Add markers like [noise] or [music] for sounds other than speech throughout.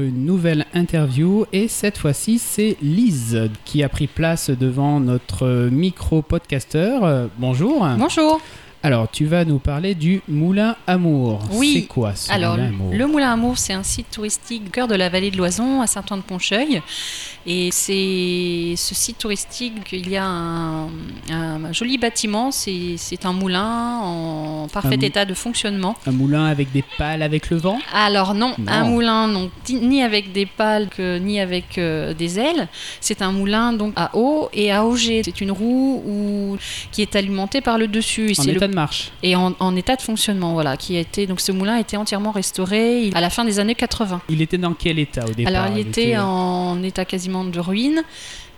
Une nouvelle interview et cette fois-ci c'est Lise qui a pris place devant notre micro-podcasteur. Bonjour. Bonjour. Alors, tu vas nous parler du Moulin Amour. Oui. C'est quoi ce Alors, Moulin Amour le Moulin Amour, c'est un site touristique au cœur de la vallée de l'Oison, à Saint-Ouen-de-Poncheuil. Et c'est ce site touristique, il y a un, un joli bâtiment, c'est un moulin en parfait Un état de fonctionnement. Un moulin avec des pales avec le vent? Alors non, Non. un moulin non, ni avec des pales que- ni avec euh, des ailes. C'est un moulin donc à eau et à auger. C'est une roue où- qui est alimentée par le dessus. Et en le état de marche. et en, en état de fonctionnement, voilà, qui a été donc ce moulin a été entièrement restauré à la fin des années 80. Il était dans quel état au départ Alors il était en état quasiment de ruine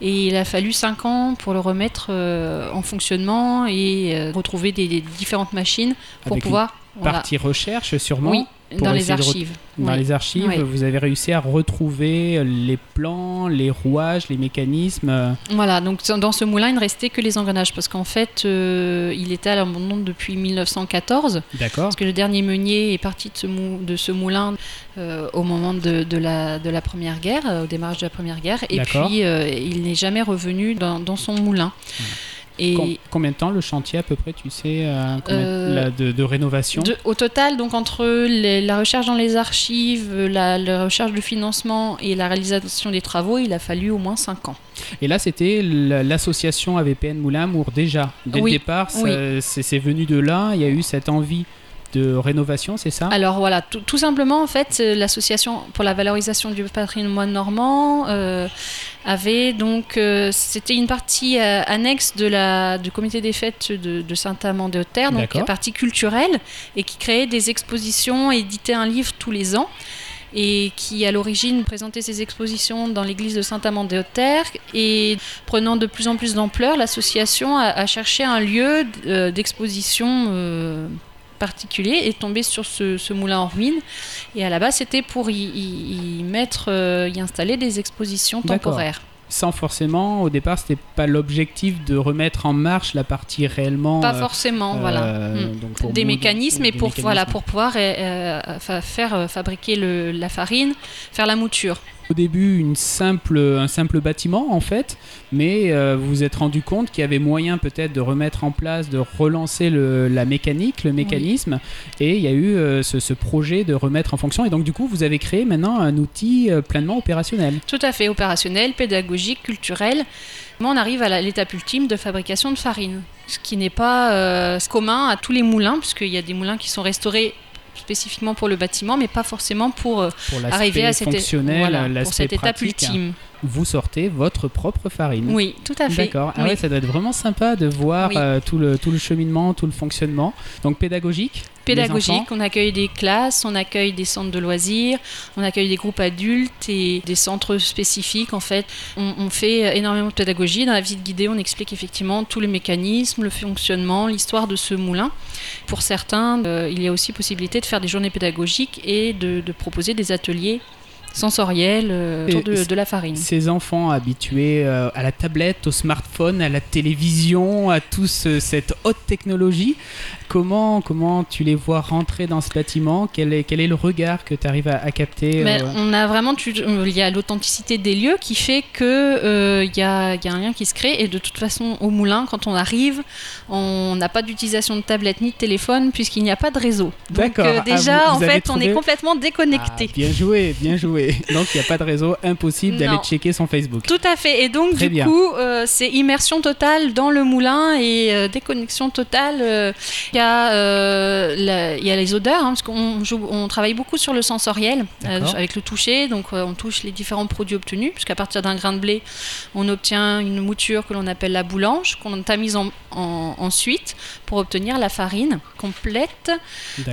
et il a fallu 5 ans pour le remettre euh, en fonctionnement et euh, retrouver des, des différentes machines pour Avec une pouvoir voilà. Partie recherche sûrement. oui dans les de archives. Dans Oui. les archives, Oui. vous avez réussi à retrouver les plans, les rouages, les mécanismes. euh, Voilà, donc dans ce moulin, il ne restait que les engrenages parce qu'en fait, euh, il était à l'abandon depuis 1914. D'accord. Parce que le dernier meunier est parti de ce, mou- de ce moulin euh, au moment de, de la, de la Première Guerre, au démarrage de la Première Guerre, et puis euh, il n'est jamais revenu dans, dans son moulin. Et Com- combien de temps le chantier à peu près, tu sais, euh, Euh, la- de, de rénovation de- au total, donc entre les- la recherche dans les archives, la, la recherche de financement et la réalisation des travaux, il a fallu au moins 5 ans. Et là, c'était l'association AVPN Moulin Amour déjà. Dès Oui, le départ, oui. c'est venu de là. Il y a eu cette envie de rénovation, c'est ça? Alors voilà, tout, tout simplement, en fait, euh, l'association pour la valorisation du patrimoine normand euh, avait donc, euh, c'était une partie euh, annexe de la, du comité des fêtes de, de Saint-Amand-de-Haute-Terre, donc la partie culturelle, et qui créait des expositions, éditait un livre tous les ans. Et qui, à l'origine, présentait ses expositions dans l'église de Saint-Amand-des-Hautes-Terres. Et prenant de plus en plus d'ampleur, l'association a, a cherché un lieu euh, d'exposition particulier et tombé sur ce, ce moulin en ruine. Et à la base, c'était pour y, y- y mettre, euh, y installer des expositions temporaires. Sans forcément, au départ, c'était pas l'objectif de remettre en marche la partie réellement. Pas euh, forcément, euh, voilà. Mm. donc pour Des mécanismes et pour, mécanismes. voilà, pour pouvoir euh, euh, fa- faire euh, fabriquer le- la farine, faire la mouture. Au début, une simple, un simple bâtiment en fait, mais euh, vous vous êtes rendu compte qu'il y avait moyen peut-être de remettre en place, de relancer le- la mécanique, le mécanisme, et il y a eu euh, ce, ce projet de remettre en fonction. Et donc du coup, vous avez créé maintenant un outil euh, pleinement opérationnel. Tout à fait opérationnel, pédagogique, culturel. Mais on arrive à l'étape ultime de fabrication de farine, ce qui n'est pas commun à tous les moulins, puisqu'il y a des moulins qui sont restaurés spécifiquement pour le bâtiment, mais pas forcément pour euh, Pour arriver à cette, fonctionnel, voilà, pour l'aspect cette étape pratique, ultime. vous sortez votre propre farine. Oui, tout à fait. D'accord. Ah Oui. ouais, ça doit être vraiment sympa de voir Oui. euh, tout, le, tout le cheminement, tout le fonctionnement. Donc pédagogique? Les Pédagogique, on accueille des classes, on accueille des centres de loisirs, on accueille des groupes adultes et des centres spécifiques. En fait, on, fait énormément de pédagogie. Dans la visite guidée, on explique effectivement tout le mécanisme, le fonctionnement, l'histoire de ce moulin. Pour certains, euh, il y a aussi possibilité de faire des journées pédagogiques et de proposer des ateliers sensoriels euh, autour de, la farine. Ces enfants habitués euh, à la tablette, au smartphone, à la télévision, à toute cette haute technologie, comment, comment tu les vois rentrer dans ce bâtiment? Quel est, quel est le regard que tu arrives à, à capter Mais euh, on a vraiment, tu- euh, il y a l'authenticité des lieux qui fait que euh, il y, a, il y a un lien qui se crée. Et de toute façon, au moulin, quand on arrive, on n'a pas d'utilisation de tablette ni de téléphone puisqu'il n'y a pas de réseau. Donc D'accord. euh, Ah, déjà, vous- en fait, on est complètement ah, déconnecté. Bien joué, bien joué. [laughs] Donc il n'y a pas de réseau, impossible d'aller checker son Facebook. Tout à fait. Et donc, Très du bien. coup, euh, c'est immersion totale dans le moulin et euh, déconnexion totale. euh. Il y, a, euh, il y a les odeurs, hein, parce qu'on on travaille beaucoup sur le sensoriel, avec le toucher. Donc, on touche les différents produits obtenus, puisqu'à partir d'un grain de blé, on obtient une mouture que l'on appelle la boulange, qu'on tamise en- en- ensuite pour obtenir la farine complète.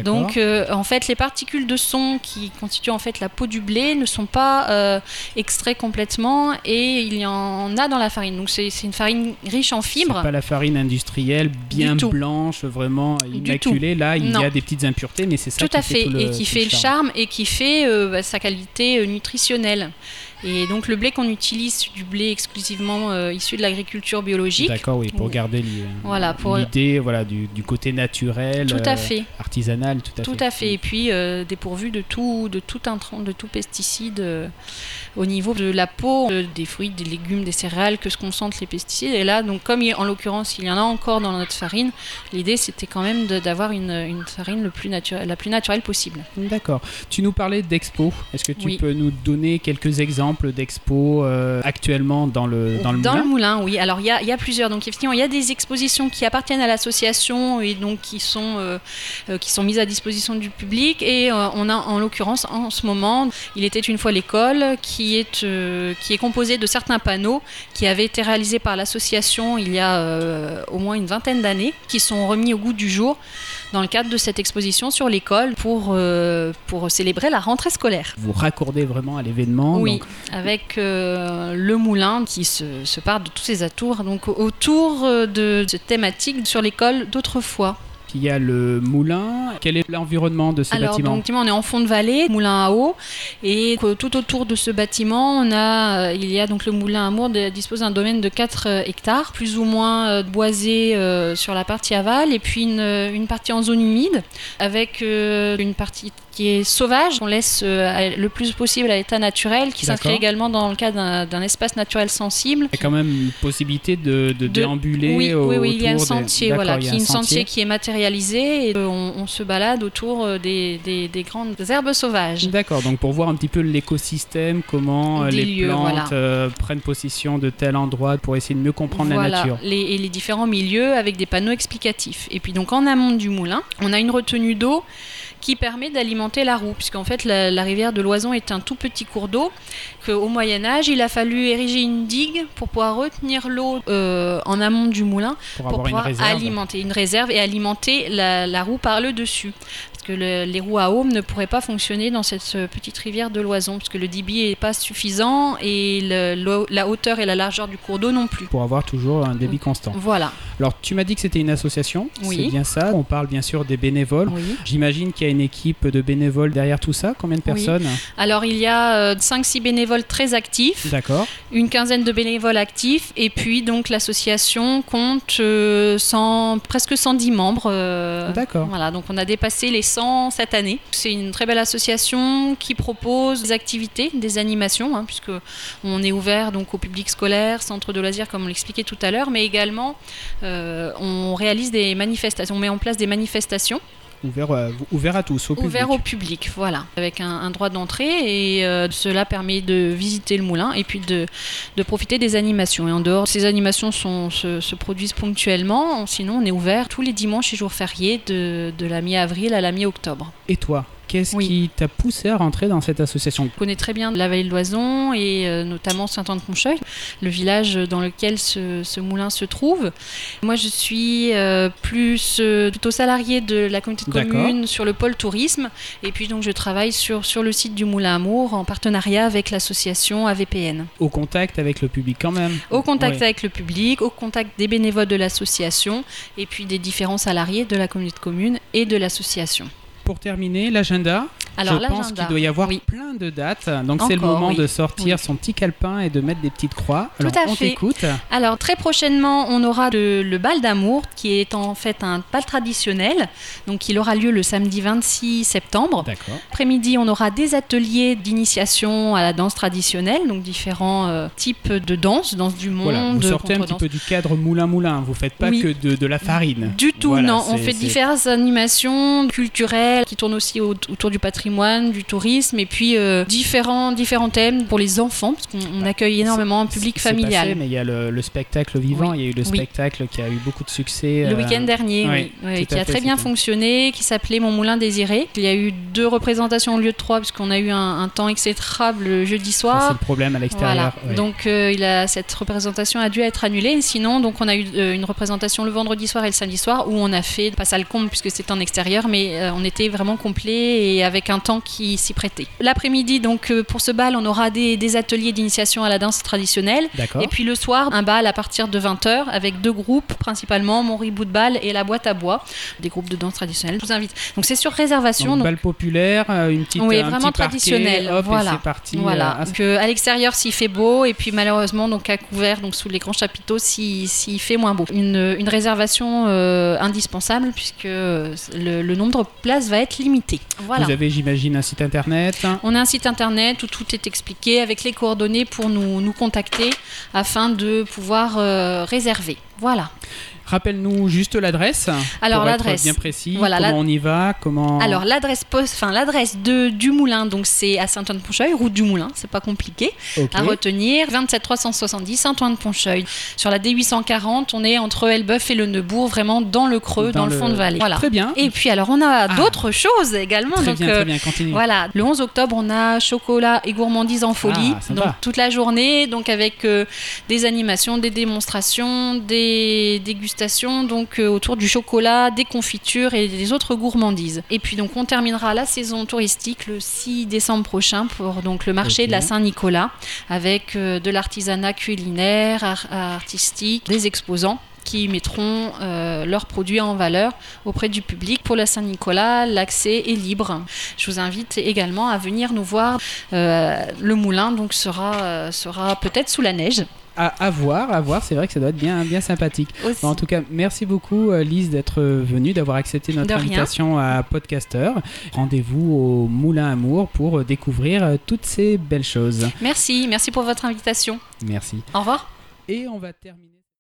Donc, en fait, les particules de son qui constituent en fait la peau du blé ne sont pas euh, extraits complètement et il y en a dans la farine. Donc, c'est une farine riche en fibres. C'est pas la farine industrielle bien blanche, vraiment immaculée. Là, il y a des petites impuretés, mais c'est ça Tout qui à fait, tout et qui tout fait le charme et qui fait euh, bah, sa qualité euh, nutritionnelle. Et donc le blé qu'on utilise, du blé exclusivement euh, issu de l'agriculture biologique. D'accord, oui, pour garder l'i- Voilà, pour- l'idée voilà, du, du côté naturel, Tout à euh, fait. artisanal, tout à Tout fait. à fait. Et puis euh, dépourvu de tout, de tout intrant, de tout pesticide au niveau de la peau, des fruits, des légumes, des céréales, que se concentrent les pesticides. Et là, donc comme il- en l'occurrence il y en a encore dans notre farine, l'idée c'était quand même d'avoir une, une farine le plus naturelle, la plus naturelle possible. D'accord. Tu nous parlais d'expos. Est-ce que tu Oui. peux nous donner quelques exemples d'expos euh, actuellement dans le, dans le moulin moulin, oui. Alors il y a, il y a plusieurs. Donc effectivement, il y a des expositions qui appartiennent à l'association et donc qui sont, euh, euh, qui sont mises à disposition du public. Et euh, on a en l'occurrence en ce moment, il était une fois l'école qui est, qui est composée de certains panneaux qui avaient été réalisés par l'association il y a au moins une vingtaine d'années, qui sont remis au goût du jour dans le cadre de cette exposition sur l'école pour, euh, pour célébrer la rentrée scolaire. Vous raccordez vraiment à l'événement. Oui, donc- avec euh, le moulin qui se, se part de tous ses atours, donc autour euh, de cette thématique sur l'école d'autrefois. Il y a le moulin. Quel est l'environnement de ce Alors, bâtiment donc, on est en fond de vallée, moulin à eau, et euh, tout autour de ce bâtiment, on a, euh, il y a donc le moulin à Mour de- dispose d'un domaine de 4 euh, hectares, plus ou moins euh, boisé euh, sur la partie aval, et puis une, euh, une partie en zone humide, avec euh, une partie qui est sauvage, qu'on laisse euh, le plus possible à l'état naturel, qui s'inscrit également dans le cadre d'un- espace naturel sensible. Il y a quand même une possibilité de, de De- déambuler. Oui, au- oui, oui, il y a un des- sentier, voilà, qui un sentier qui est matérialisé et euh, on, on se balade autour euh, des, des- des grandes herbes sauvages. D'accord, donc pour voir un petit peu l'écosystème, comment euh, Des les lieux, plantes voilà. prennent possession de tel endroit pour essayer de mieux comprendre la nature. les, et les différents milieux avec des panneaux explicatifs. Et puis donc en amont du moulin, on a une retenue d'eau qui permet d'alimenter la roue, puisqu'en fait la, la rivière de l'Oison est un tout petit cours d'eau, qu'au Moyen Âge il a fallu ériger une digue pour pouvoir retenir l'eau euh, en amont du moulin Pour, pour avoir une pouvoir alimenter une réserve et alimenter la, la roue par le dessus. Parce que le- les roues à aume ne pourraient pas fonctionner dans cette petite rivière de l'Oison, parce que le débit n'est pas suffisant et le- la hauteur et la largeur du cours d'eau non plus. Pour avoir toujours un débit constant. Voilà, Alors, tu m'as dit que c'était une association, Oui. c'est bien ça. On parle bien sûr des bénévoles. oui. J'imagine qu'il y a une équipe de bénévoles derrière tout ça. Combien de Oui. personnes Alors il y a 5-6 bénévoles très actifs, D'accord. une quinzaine de bénévoles actifs, et puis donc l'association compte euh, 100 presque 110 membres. euh, D'accord. Voilà, donc on a dépassé les 100 cette année. C'est une très belle association qui propose des activités, des animations, hein, puisque on est ouvert donc au public scolaire, centre de loisirs comme on l'expliquait tout à l'heure, mais également euh, on réalise des manifestations, on met en place des manifestations Ouvert, euh, ouvert à tous, au public. ouvertes au public, voilà, avec un, un droit d'entrée et euh, cela permet de visiter le moulin et puis de, de profiter des animations. Et en dehors, ces animations sont, se, se produisent ponctuellement, sinon on est ouvert tous les dimanches et jours fériés de, de la mi-avril à la mi-octobre. Et toi, qu'est-ce Oui. qui t'a poussé à rentrer dans cette association? Je connais très bien la vallée de l'Oison et euh, notamment Saint-Anne-Poncheuil, le village dans lequel ce, ce moulin se trouve. Moi, je suis euh, plus euh, plutôt salariée de la communauté de communes sur le pôle tourisme et puis donc je travaille sur, sur le site du Moulin Amour en partenariat avec l'association AVPN. Au contact avec le public quand même. Au contact Ouais. avec le public, au contact des bénévoles de l'association et puis des différents salariés de la communauté de communes et de l'association. Pour terminer, l'agenda. Alors je pense qu'il doit y avoir oui. plein de dates. Donc c'est le moment oui. de sortir Oui. son petit calepin et de mettre des petites croix. Tout à on fait. t'écoute. Alors très prochainement, on aura le, le bal d'amour qui est en fait un bal traditionnel. Donc il aura lieu le samedi 26 septembre. D'accord. Après-midi, on aura des ateliers d'initiation à la danse traditionnelle, donc différents euh, types de danse, danse du monde, Voilà, vous sortez un petit peu du cadre moulin-moulin. Vous faites pas que de, de la farine. Du tout, Voilà, non. On fait diverses animations culturelles qui tournent aussi au- autour du patrimoine, du tourisme, et puis euh, différents, différents thèmes pour les enfants, parce qu'on on Bah, accueille énormément un public C'est passé, familial. mais il y a le, le spectacle vivant. Oui. Il y a eu le Oui. spectacle qui a eu beaucoup de succès. Le euh, week-end dernier, oui, qui a fait, très bien fonctionné, qui s'appelait Mon Moulin Désiré. Il y a eu deux représentations au lieu de trois, puisqu'on a eu un, un temps exécrable le jeudi ça, C'est soir. le problème à l'extérieur. Donc euh, il a, cette représentation a dû être annulée. Sinon, donc on a eu une représentation le vendredi soir et le samedi soir où on a fait pas ça le compte puisque c'était en extérieur, mais on était vraiment complet et avec un temps qui s'y prêtait. L'après-midi, donc euh, pour ce bal, on aura des, des ateliers d'initiation à la danse traditionnelle. D'accord. Et puis le soir, un bal à partir de 20h avec deux groupes, principalement mon ribou de bal et la boîte à bois, des groupes de danse traditionnelle. Je vous invite. Donc c'est sur réservation. Donc, donc- bal populaire, euh, une petite oui, un vraiment petit parquet, traditionnel. hop, et voilà. c'est parti. Voilà. euh, Donc, euh, à l'extérieur s'il fait beau et puis malheureusement donc à couvert donc sous les grands chapiteaux s'il fait moins beau. Une, une réservation euh, indispensable puisque le, le nombre de places va être limité. Voilà. Vous avez, j'imagine, un site internet. On a un site internet où tout est expliqué avec les coordonnées pour nous, nous contacter afin de pouvoir euh, réserver. Voilà. Rappelle-nous juste l'adresse. Alors, l'adresse. Bien précis. Voilà, comment on y va Comment Alors l'adresse poste, enfin l'adresse de du Moulin, donc c'est à Saint-Ouen-de-Poncheuil, route du Moulin, c'est pas compliqué à retenir. 27 370 Saint-Ouen-de-Poncheuil. Sur la D840, on est entre Elbeuf et le Neubourg, vraiment dans le creux, dans, le fond de vallée. Voilà. Très bien. Et puis alors on a Ah. d'autres choses également. très donc, bien, euh, très bien. Continue. Voilà, le 11 octobre, on a chocolat et gourmandise en folie, Ah, donc toute la journée, donc avec euh, des animations, des démonstrations, des dégustations, donc euh, autour du chocolat, des confitures et des autres gourmandises. Et puis donc on terminera la saison touristique le 6 décembre prochain pour donc le marché de la Saint-Nicolas avec euh, de l'artisanat culinaire, ar- artistique, des exposants qui mettront euh, leurs produits en valeur auprès du public. Pour la Saint-Nicolas, l'accès est libre. Je vous invite également à venir nous voir. Euh, le moulin donc sera, euh, sera peut-être sous la neige. À, à voir, à voir. C'est vrai que ça doit être bien, bien sympathique. Bon, en tout cas, merci beaucoup euh, Lise d'être venue, d'avoir accepté notre invitation à Podcaster. Rendez-vous au Moulin Amour pour euh, découvrir euh, toutes ces belles choses. Merci, merci pour votre invitation. Merci. Au revoir. Et on va terminer.